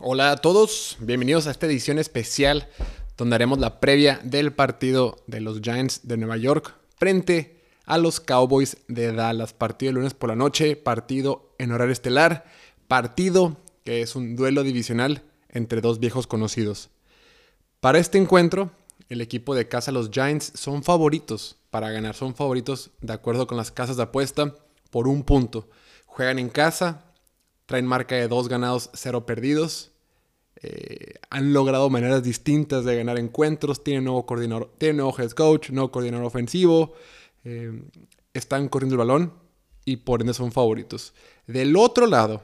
Hola a todos, bienvenidos a esta edición especial donde haremos la previa del partido de los Giants de Nueva York frente a los Cowboys de Dallas. Partido el lunes por la noche, partido en horario estelar, partido que es un duelo divisional entre dos viejos conocidos. Para este encuentro, el equipo de casa, los Giants, son favoritos para ganar, son favoritos de acuerdo con las casas de apuesta por un punto. Juegan en casa, traen marca de dos ganados, cero perdidos. Eh, han logrado maneras distintas de ganar encuentros, tienen nuevo coordinador, tienen nuevo head coach, nuevo coordinador ofensivo, eh, están corriendo el balón y por ende son favoritos. Del otro lado,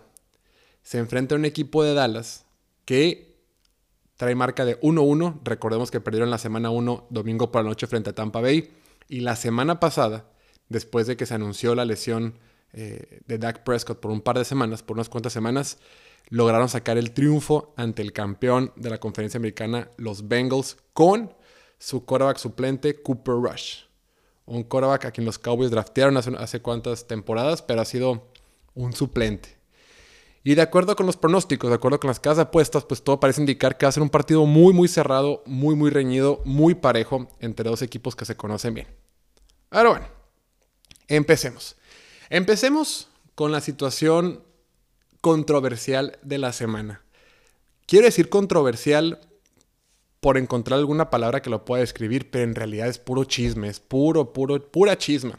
se enfrenta a un equipo de Dallas que trae marca de 1-1. Recordemos que perdieron la semana 1 domingo por la noche frente a Tampa Bay. Y la semana pasada, después de que se anunció la lesión eh, de Dak Prescott por un par de semanas, por unas cuantas semanas, lograron sacar el triunfo ante el campeón de la conferencia americana, los Bengals, con su quarterback suplente, Cooper Rush. Un quarterback a quien los Cowboys draftearon hace, hace cuantas temporadas, pero ha sido un suplente. Y de acuerdo con los pronósticos, de acuerdo con las casas apuestas, pues todo parece indicar que va a ser un partido muy, muy cerrado, muy, muy reñido, muy parejo entre dos equipos que se conocen bien. Ahora bueno, empecemos. Empecemos con la situación controversial de la semana. Quiero decir controversial por encontrar alguna palabra que lo pueda describir, pero en realidad es puro chisme, es puro, puro, pura chisma.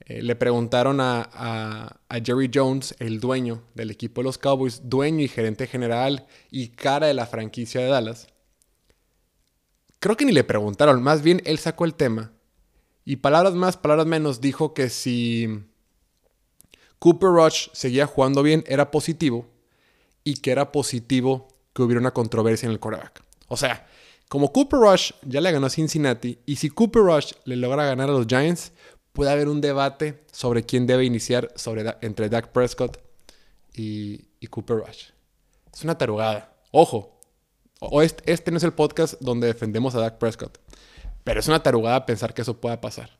Eh, le preguntaron a, a, Jerry Jones, el dueño del equipo de los Cowboys, dueño y gerente general y cara de la franquicia de Dallas. Creo que ni le preguntaron, más bien él sacó el tema. Y palabras más, palabras menos, dijo que si Cooper Rush seguía jugando bien, era positivo. Y que era positivo que hubiera una controversia en el quarterback. O sea, como Cooper Rush ya le ganó a Cincinnati, y si Cooper Rush le logra ganar a los Giants, puede haber un debate sobre quién debe iniciar entre Dak Prescott y, Cooper Rush. Es una tarugada. Ojo, o este, este, no es el podcast donde defendemos a Dak Prescott, pero es una tarugada pensar que eso pueda pasar.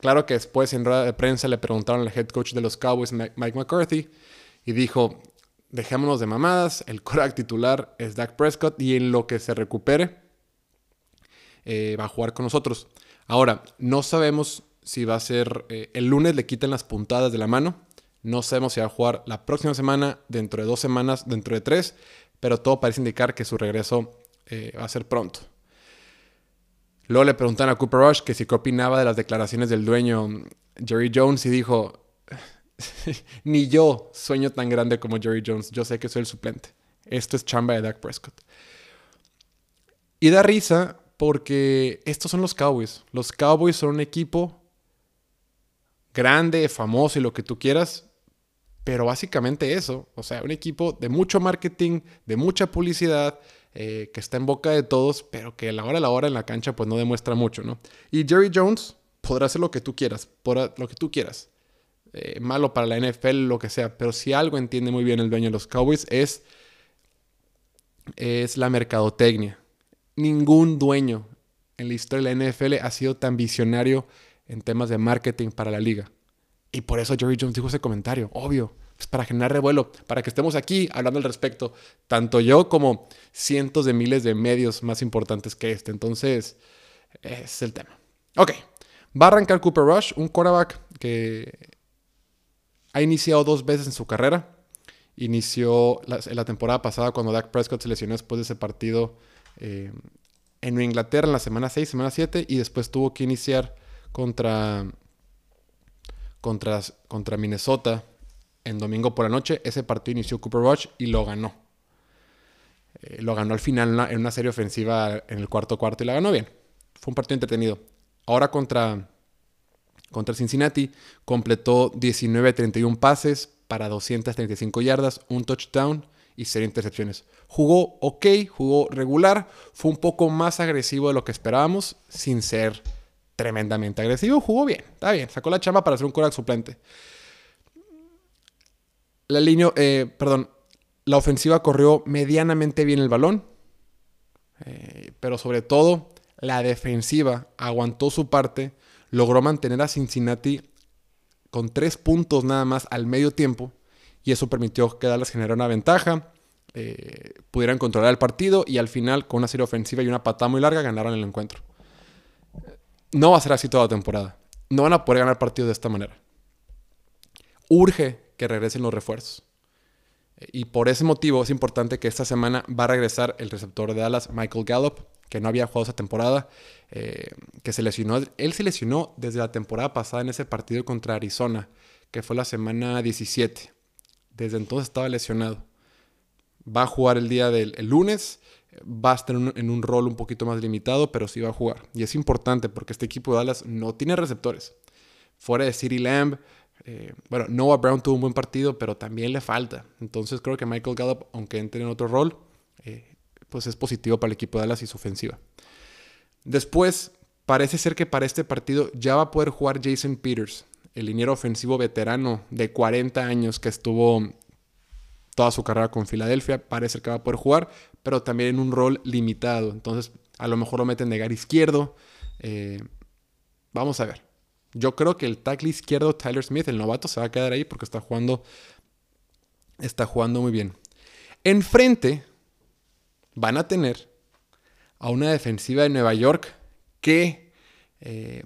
Claro que después en rueda de prensa le preguntaron al head coach de los Cowboys, Mike McCarthy, y dijo, dejémonos de mamadas, el crack titular es Dak Prescott y en lo que se recupere eh, va a jugar con nosotros. Ahora, no sabemos si va a ser eh, el lunes le quitan las puntadas de la mano, no sabemos si va a jugar la próxima semana, dentro de dos semanas, dentro de tres, pero todo parece indicar que su regreso eh, va a ser pronto. Luego le preguntan a Cooper Rush que si qué opinaba de las declaraciones del dueño Jerry Jones y dijo, ni yo sueño tan grande como Jerry Jones, yo sé que soy el suplente. Esto es chamba de Dak Prescott. Y da risa porque estos son los Cowboys. Los Cowboys son un equipo grande, famoso y lo que tú quieras, pero básicamente eso, o sea, un equipo de mucho marketing, de mucha publicidad, eh, que está en boca de todos, pero que a la hora a la hora en la cancha pues no demuestra mucho, ¿no? Y Jerry Jones podrá hacer lo que tú quieras, lo que tú quieras. Eh, malo para la NFL, lo que sea, pero si algo entiende muy bien el dueño de los Cowboys es, es la mercadotecnia. Ningún dueño en la historia de la NFL ha sido tan visionario en temas de marketing para la liga. Y por eso Jerry Jones dijo ese comentario, obvio. Pues, para generar revuelo, para que estemos aquí hablando al respecto, tanto yo como cientos de miles de medios más importantes que este. Entonces, es el tema. Ok, va a arrancar Cooper Rush, un quarterback que ha iniciado dos veces en su carrera. Inició la, la temporada pasada cuando Dak Prescott se lesionó después de ese partido eh, en Inglaterra en la semana 6, semana 7, y después tuvo que iniciar contra, contra, contra Minnesota en domingo por la noche. Ese partido inició Cooper Rush y lo ganó. Eh, lo ganó al final en una, serie ofensiva en el cuarto cuarto y la ganó bien. Fue un partido entretenido. Ahora contra, contra Cincinnati completó 19-31 pases para 235 yardas, un touchdown y cero intercepciones. Jugó ok, jugó regular, fue un poco más agresivo de lo que esperábamos, sin ser tremendamente agresivo. Jugó bien, está bien, sacó la chamba para ser un quarterback suplente. Eh, la ofensiva corrió medianamente bien el balón, eh, pero sobre todo la defensiva aguantó su parte, logró mantener a Cincinnati con tres puntos nada más al medio tiempo y eso permitió que Dallas generara una ventaja. eh, pudieran controlar el partido y al final, con una serie ofensiva y una patada muy larga, ganaron el encuentro. No va a ser así toda la temporada. No van a poder ganar partidos de esta manera. Urge que regresen los refuerzos. Y por ese motivo es importante que esta semana va a regresar el receptor de Dallas, Michael Gallup, que no había jugado esa temporada, eh, que se lesionó. Él se lesionó desde la temporada pasada en ese partido contra Arizona, que fue la semana 17. Desde entonces estaba lesionado. Va a jugar el día del lunes, va a estar en un, rol un poquito más limitado, pero sí va a jugar. Y es importante porque este equipo de Dallas no tiene receptores. Fuera de City Lamb, eh, bueno, Noah Brown tuvo un buen partido, pero también le falta. Entonces creo que Michael Gallup, aunque entre en otro rol, eh, pues es positivo para el equipo de Dallas y su ofensiva. Después, parece ser que para este partido ya va a poder jugar Jason Peters, el liniero ofensivo veterano de 40 años que estuvo toda su carrera con Filadelfia. Parece que va a poder jugar, pero también en un rol limitado. Entonces, a lo mejor lo meten de gar izquierdo. Eh, vamos a ver. Yo creo que el tackle izquierdo, Tyler Smith, el novato, se va a quedar ahí porque está jugando, está jugando muy bien. Enfrente van a tener a una defensiva de Nueva York que eh,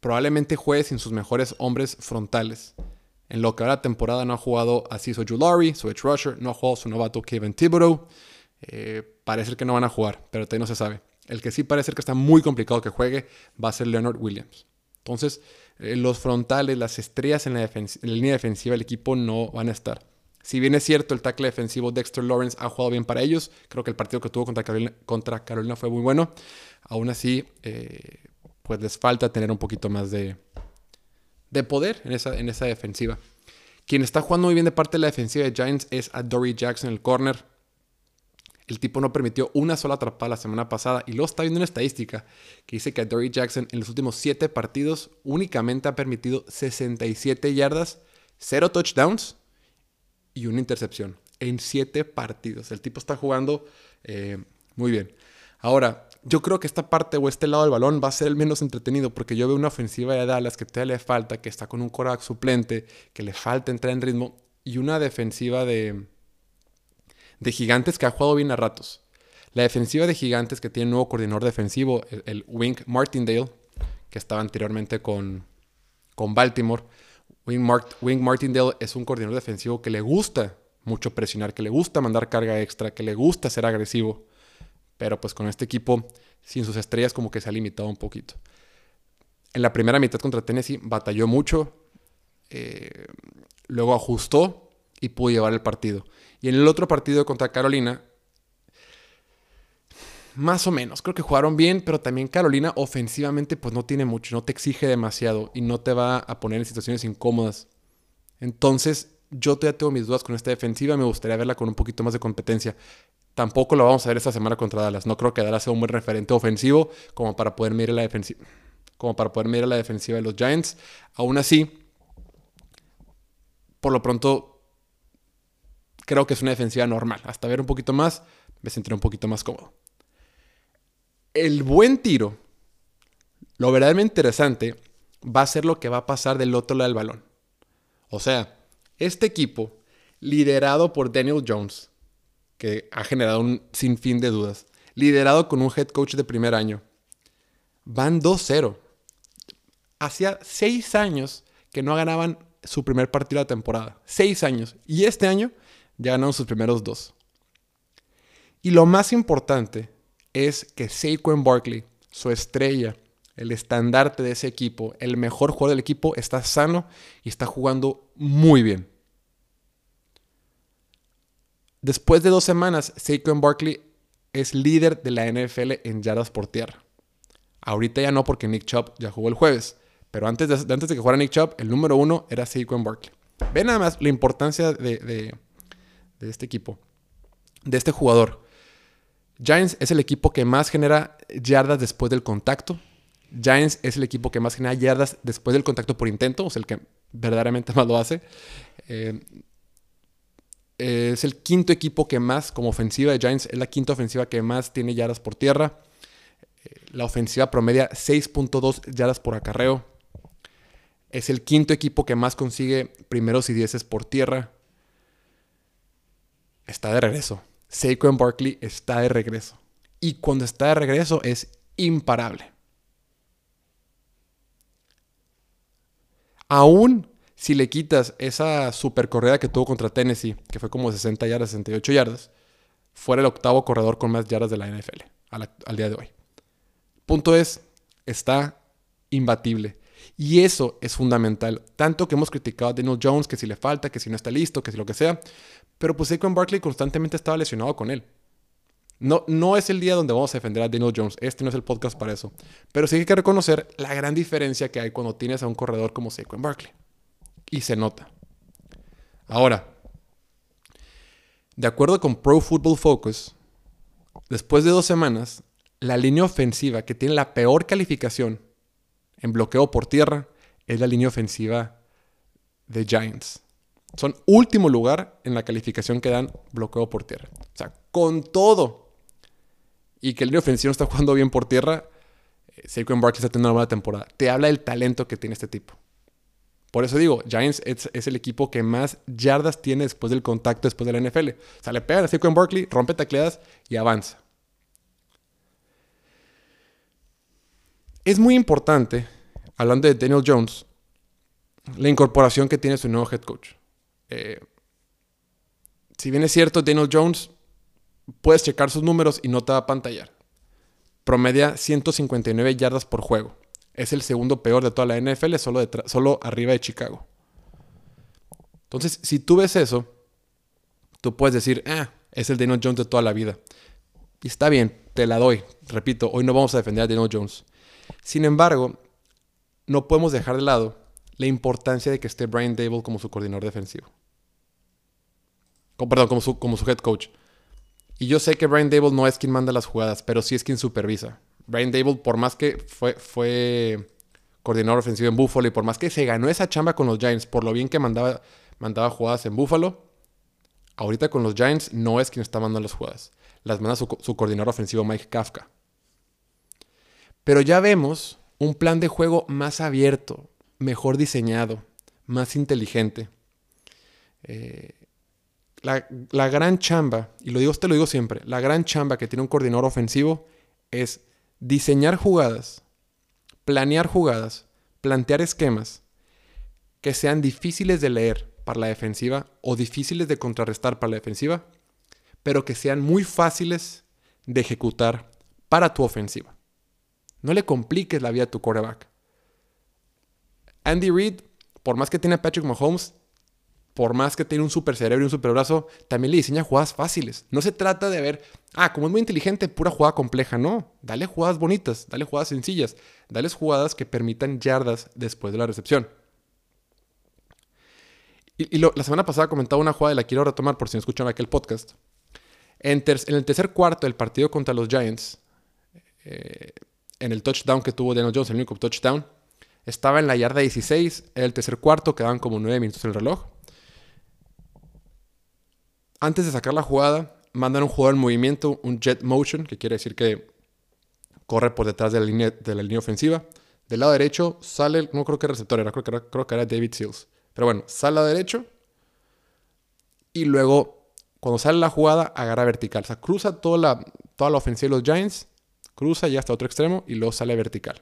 probablemente juegue sin sus mejores hombres frontales. En lo que va la temporada no ha jugado a Ciso Julari, su edge rusher, no ha jugado su novato Kevin Thibodeau. Eh, parece que no van a jugar, pero todavía no se sabe. El que sí parece que está muy complicado que juegue va a ser Leonard Williams. Entonces, eh, los frontales, las estrellas en la, línea defensiva del equipo no van a estar. Si bien es cierto, el tackle defensivo Dexter Lawrence ha jugado bien para ellos, creo que el partido que tuvo contra Carolina, fue muy bueno. Aún así, eh, pues les falta tener un poquito más de, de poder en esa, en esa defensiva. Quien está jugando muy bien de parte de la defensiva de Giants es a Dory Jackson, el corner. El tipo no permitió una sola atrapada la semana pasada y luego está viendo una estadística que dice que Dory Jackson en los últimos 7 partidos únicamente ha permitido 67 yardas, 0 touchdowns y una intercepción en siete partidos. El tipo está jugando eh, muy bien. Ahora, yo creo que esta parte o este lado del balón va a ser el menos entretenido porque yo veo una ofensiva de Dallas que todavía le falta, que está con un coreback suplente, que le falta entrar en ritmo y una defensiva de, de gigantes que ha jugado bien a ratos. La defensiva de gigantes que tiene un nuevo coordinador defensivo, el, Wink Martindale, que estaba anteriormente con, con Baltimore, Wing, Martindale es un coordinador defensivo que le gusta mucho presionar, que le gusta mandar carga extra, que le gusta ser agresivo. Pero pues con este equipo, sin sus estrellas, como que se ha limitado un poquito. En la primera mitad contra Tennessee batalló mucho, eh, luego ajustó y pudo llevar el partido. Y en el otro partido contra Carolina, más o menos. Creo que jugaron bien, pero también Carolina ofensivamente pues no tiene mucho, no te exige demasiado y no te va a poner en situaciones incómodas. Entonces, yo todavía tengo mis dudas con esta defensiva, me gustaría verla con un poquito más de competencia. Tampoco lo vamos a ver esta semana contra Dallas. No creo que Dallas sea un buen referente ofensivo como para poder mirar la defensiva, como para poder mirar la defensiva de los Giants. Aún así, por lo pronto, creo que es una defensiva normal. Hasta ver un poquito más, me sentiré un poquito más cómodo el buen tiro, lo verdaderamente interesante, va a ser lo que va a pasar del otro lado del balón. O sea, este equipo, liderado por Daniel Jones, que ha generado un sinfín de dudas, liderado con un head coach de primer año, van 2-0. Hacía seis años que no ganaban su primer partido de la temporada. Seis años. Y este año ya ganaron sus primeros dos. Y lo más importante es que Saquon Barkley, su estrella, el estandarte de ese equipo, el mejor jugador del equipo, está sano y está jugando muy bien. Después de dos semanas, Saquon Barkley es líder de la NFL en yardas por tierra. Ahorita ya no porque Nick Chubb ya jugó el jueves, pero antes de, antes de que jugara Nick Chubb, el número uno era Saquon Barkley. Ve nada más la importancia de, de este equipo, de este jugador. Giants es el equipo que más genera yardas después del contacto. Giants es el equipo que más genera yardas después del contacto por intento, o sea, el que verdaderamente más lo hace. Eh, es el quinto equipo que más, como ofensiva de Giants, es la quinta ofensiva que más tiene yardas por tierra. Eh, la ofensiva promedia 6.2 yardas por acarreo. Es el quinto equipo que más consigue primeros y dieces por tierra. Está de regreso Saquon Barkley está de regreso. Y cuando está de regreso es imparable. Aún si le quitas esa super corrida que tuvo contra Tennessee, que fue como 60 yardas, 68 yardas, fuera el octavo corredor con más yardas de la NFL al día de hoy. Punto es, está imbatible. Y eso es fundamental. Tanto que hemos criticado a Daniel Jones, que si le falta, que si no está listo, que si lo que sea. Pero pues Saquon Barkley constantemente estaba lesionado con él. No, no es el día donde vamos a defender a Daniel Jones. Este no es el podcast para eso. Pero sí hay que reconocer la gran diferencia que hay cuando tienes a un corredor como Saquon Barkley. Y se nota. Ahora, de acuerdo con Pro Football Focus, después de dos semanas, la línea ofensiva que tiene la peor calificación en bloqueo por tierra es la línea ofensiva de Giants. Son último lugar en la calificación que dan bloqueo por tierra. O sea, con todo y que el línea ofensiva está jugando bien por tierra, eh, Saquon Barkley está teniendo una buena temporada. Te habla del talento que tiene este tipo. Por eso digo, Giants es, el equipo que más yardas tiene después del contacto, después de la NFL. O sea, le pega a Saquon Barkley, rompe tacleadas y avanza. Es muy importante, hablando de Daniel Jones, la incorporación que tiene su nuevo head coach. Eh, si bien es cierto, Daniel Jones, puedes checar sus números y no te va a pantallar. Promedia 159 yardas por juego. Es el segundo peor de toda la NFL, solo, solo arriba de Chicago. Entonces, si tú ves eso, tú puedes decir, ah, es el Daniel Jones de toda la vida. Y está bien, te la doy. Repito, hoy no vamos a defender a Daniel Jones. Sin embargo, no podemos dejar de lado la importancia de que esté Brian Dable como su coordinador defensivo. perdón, como su, como su head coach. Y yo sé que Brian Dable no es quien manda las jugadas, pero sí es quien supervisa. Brian Dable, por más que fue, fue coordinador ofensivo en Buffalo y por más que se ganó esa chamba con los Giants, por lo bien que mandaba, mandaba jugadas en Buffalo, ahorita con los Giants no es quien está mandando las jugadas. Las manda su, su coordinador ofensivo Mike Kafka. Pero ya vemos un plan de juego más abierto, mejor diseñado, más inteligente. Eh, la, la, gran chamba, y lo digo, te lo digo siempre, la gran chamba que tiene un coordinador ofensivo es diseñar jugadas, planear jugadas, plantear esquemas que sean difíciles de leer para la defensiva o difíciles de contrarrestar para la defensiva, pero que sean muy fáciles de ejecutar para tu ofensiva. No le compliques la vida a tu quarterback. Andy Reid, por más que tiene a Patrick Mahomes, por más que tiene un super cerebro y un super brazo, también le diseña jugadas fáciles. No se trata de ver, ah, como es muy inteligente, pura jugada compleja. No, dale jugadas bonitas, dale jugadas sencillas, dale jugadas que permitan yardas después de la recepción. Y, la semana pasada comentaba una jugada y la quiero retomar por si no escuchan aquel podcast. En, en el tercer cuarto del partido contra los Giants, eh, en el touchdown que tuvo Daniel Jones, el único touchdown. Estaba en la yarda 16, era el tercer cuarto, quedaban como 9 minutos en el reloj. Antes de sacar la jugada, mandan un jugador en movimiento, un jet motion, que quiere decir que corre por detrás de la línea, ofensiva. Del lado derecho sale, no creo que receptor era, creo que era, David Seals. Pero bueno, sale al lado derecho y luego, cuando sale la jugada, agarra vertical. O sea, cruza toda la, toda la ofensiva de los Giants cruza y hasta otro extremo y luego sale vertical.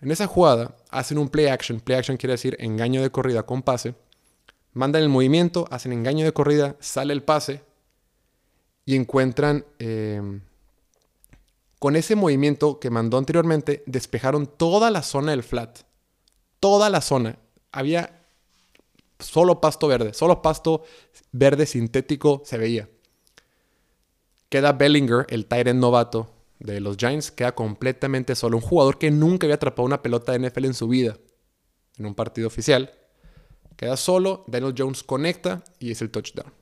En esa jugada hacen un play action. Play action quiere decir engaño de corrida con pase. Mandan el movimiento, hacen engaño de corrida, sale el pase y encuentran em, con ese movimiento que mandó anteriormente, despejaron toda la zona del flat. Toda la zona. Había solo pasto verde, solo pasto verde sintético se veía. Queda Bellinger, el Tyrant novato de los Giants, queda completamente solo. Un jugador que nunca había atrapado una pelota de NFL en su vida, en un partido oficial. Queda solo, Daniel Jones conecta y es el touchdown.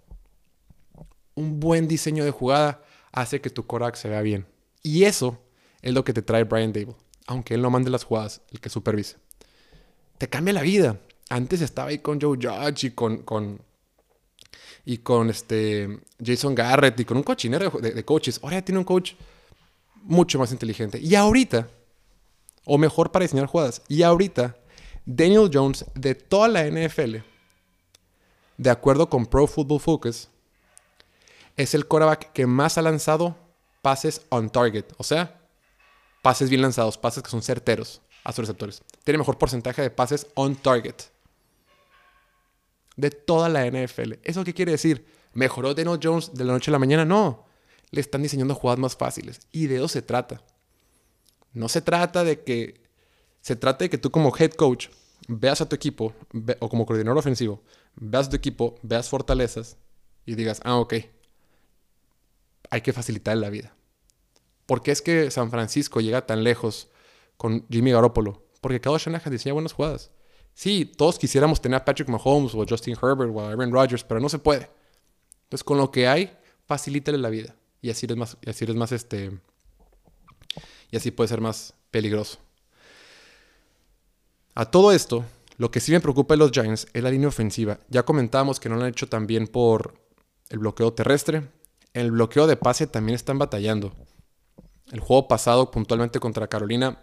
Un buen diseño de jugada hace que tu Korak se vea bien. Y eso es lo que te trae Brian Dable. Aunque él no mande las jugadas, el que supervise. Te cambia la vida. Antes estaba ahí con Joe Judge y con, con y con este Jason Garrett y con un cochinero de, coaches. Ahora ya tiene un coach mucho más inteligente. Y ahorita, o mejor para diseñar jugadas, y ahorita, Daniel Jones de toda la NFL, de acuerdo con Pro Football Focus, Es el quarterback que más ha lanzado pases on target. O sea, pases bien lanzados, pases que son certeros a sus receptores. Tiene mejor porcentaje de pases on target. De toda la NFL. ¿Eso qué quiere decir? ¿Mejoró Daniel Jones de la noche a la mañana? No. Le están diseñando jugadas más fáciles. Y de eso se trata. No se trata de que. Se trata de que tú como head coach veas a tu equipo, o como coordinador ofensivo, veas a tu equipo, veas fortalezas y digas, ah, ok, hay que facilitar la vida. ¿Por qué es que San Francisco llega tan lejos con Jimmy Garoppolo? Porque cada Shanahan diseña buenas jugadas. Sí, todos quisiéramos tener a Patrick Mahomes o Justin Herbert o a Aaron Rodgers, pero no se puede. Entonces, con lo que hay, facilítale la vida. Y así eres más, y así eres más, este, y así puede ser más peligroso. A todo esto, lo que sí me preocupa de los Giants es la línea ofensiva. Ya comentábamos que no lo han hecho tan bien por el bloqueo terrestre. El bloqueo de pase también están batallando. El juego pasado, puntualmente contra Carolina,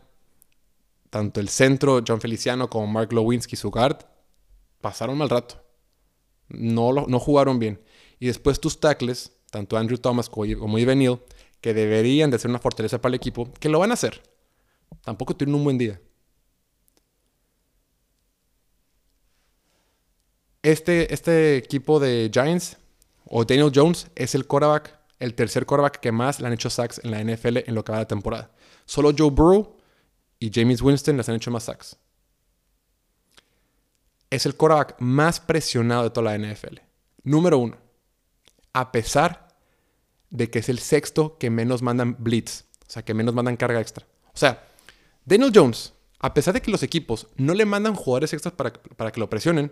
tanto el centro, John Feliciano, como Mark Lewinsky, su guard, pasaron mal rato. No, no jugaron bien. Y después tus tackles, tanto Andrew Thomas como Ivan Neal, que deberían de ser una fortaleza para el equipo, que lo van a hacer. Tampoco tienen un buen día. Este, este equipo de Giants, o Daniel Jones, es el quarterback, el tercer quarterback que más le han hecho sacks en la NFL en lo que va de temporada. Solo Joe Burrow y James Winston les han hecho más sacks. Es el quarterback más presionado de toda la NFL. Número uno. A pesar de que es el sexto que menos mandan blitz. O sea, que menos mandan carga extra. O sea, Daniel Jones, a pesar de que los equipos no le mandan jugadores extras para, para que lo presionen,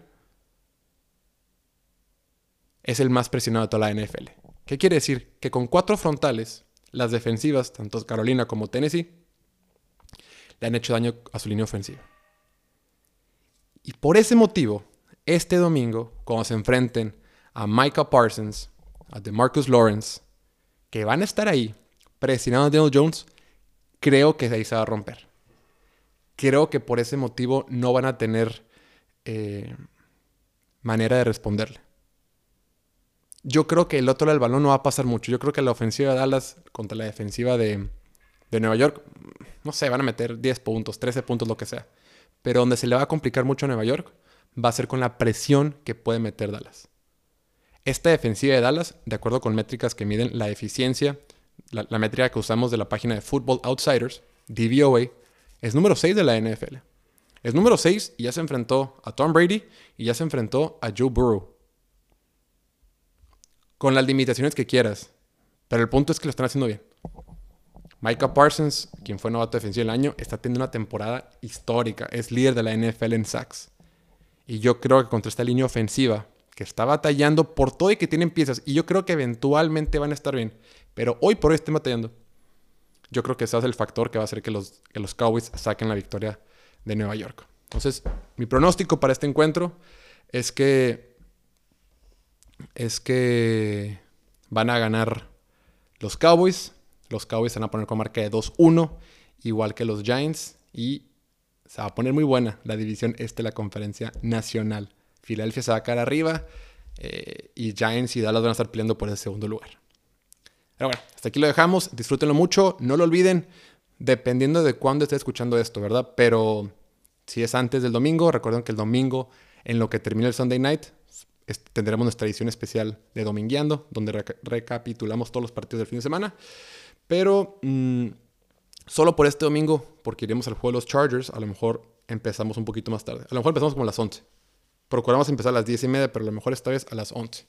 es el más presionado de toda la NFL. ¿Qué quiere decir? Que con cuatro frontales, las defensivas, tanto Carolina como Tennessee, le han hecho daño a su línea ofensiva. Y por ese motivo, este domingo, cuando se enfrenten a Micah Parsons, a DeMarcus Lawrence, que van a estar ahí presionando a Daniel Jones, creo que ahí se va a romper. Creo que por ese motivo no van a tener eh, manera de responderle. Yo creo que el otro lado del balón no va a pasar mucho. Yo creo que la ofensiva de Dallas contra la defensiva de, Nueva York, no sé, van a meter 10 puntos, 13 puntos, lo que sea. Pero donde se le va a complicar mucho a Nueva York va a ser con la presión que puede meter Dallas. Esta defensiva de Dallas, de acuerdo con métricas que miden la eficiencia, la, métrica que usamos de la página de Football Outsiders, DVOA, es número 6 de la NFL. Es número 6 y ya se enfrentó a Tom Brady y ya se enfrentó a Joe Burrow con las limitaciones que quieras. Pero el punto es que lo están haciendo bien. Micah Parsons, quien fue novato defensivo del año, está teniendo una temporada histórica. Es líder de la NFL en sacks. Y yo creo que contra esta línea ofensiva, que está batallando por todo y que tienen piezas, y yo creo que eventualmente van a estar bien, pero hoy por hoy estén batallando. Yo creo que ese es el factor que va a hacer que los, que los Cowboys saquen la victoria de Nueva York. Entonces, mi pronóstico para este encuentro es que es que van a ganar los Cowboys. Los Cowboys se van a poner con marca de 2-1, igual que los Giants. Y se va a poner muy buena la división este de la conferencia nacional. Filadelfia se va a caer arriba eh, y Giants y Dallas van a estar peleando por ese segundo lugar. Pero bueno, hasta aquí lo dejamos. Disfrútenlo mucho. No lo olviden, dependiendo de cuándo esté escuchando esto, ¿verdad? Pero si es antes del domingo, recuerden que el domingo, en lo que termina el Sunday night, tendremos nuestra edición especial de Domingueando, donde recapitulamos todos los partidos del fin de semana. Pero mm, solo por este domingo, porque iremos al juego de los Chargers, a lo mejor empezamos un poquito más tarde. A lo mejor empezamos como a las 11. Procuramos empezar a las 10 y media, pero a lo mejor esta vez a las 11.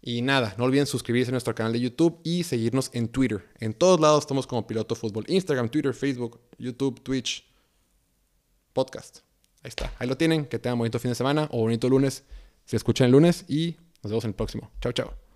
Y nada, no olviden suscribirse a nuestro canal de YouTube y seguirnos en Twitter. En todos lados estamos como Piloto Fútbol. Instagram, Twitter, Facebook, YouTube, Twitch, podcast. Ahí está. Ahí lo tienen. Que tengan bonito fin de semana o bonito lunes se escuchan el lunes y nos vemos en el próximo. Chao, chao.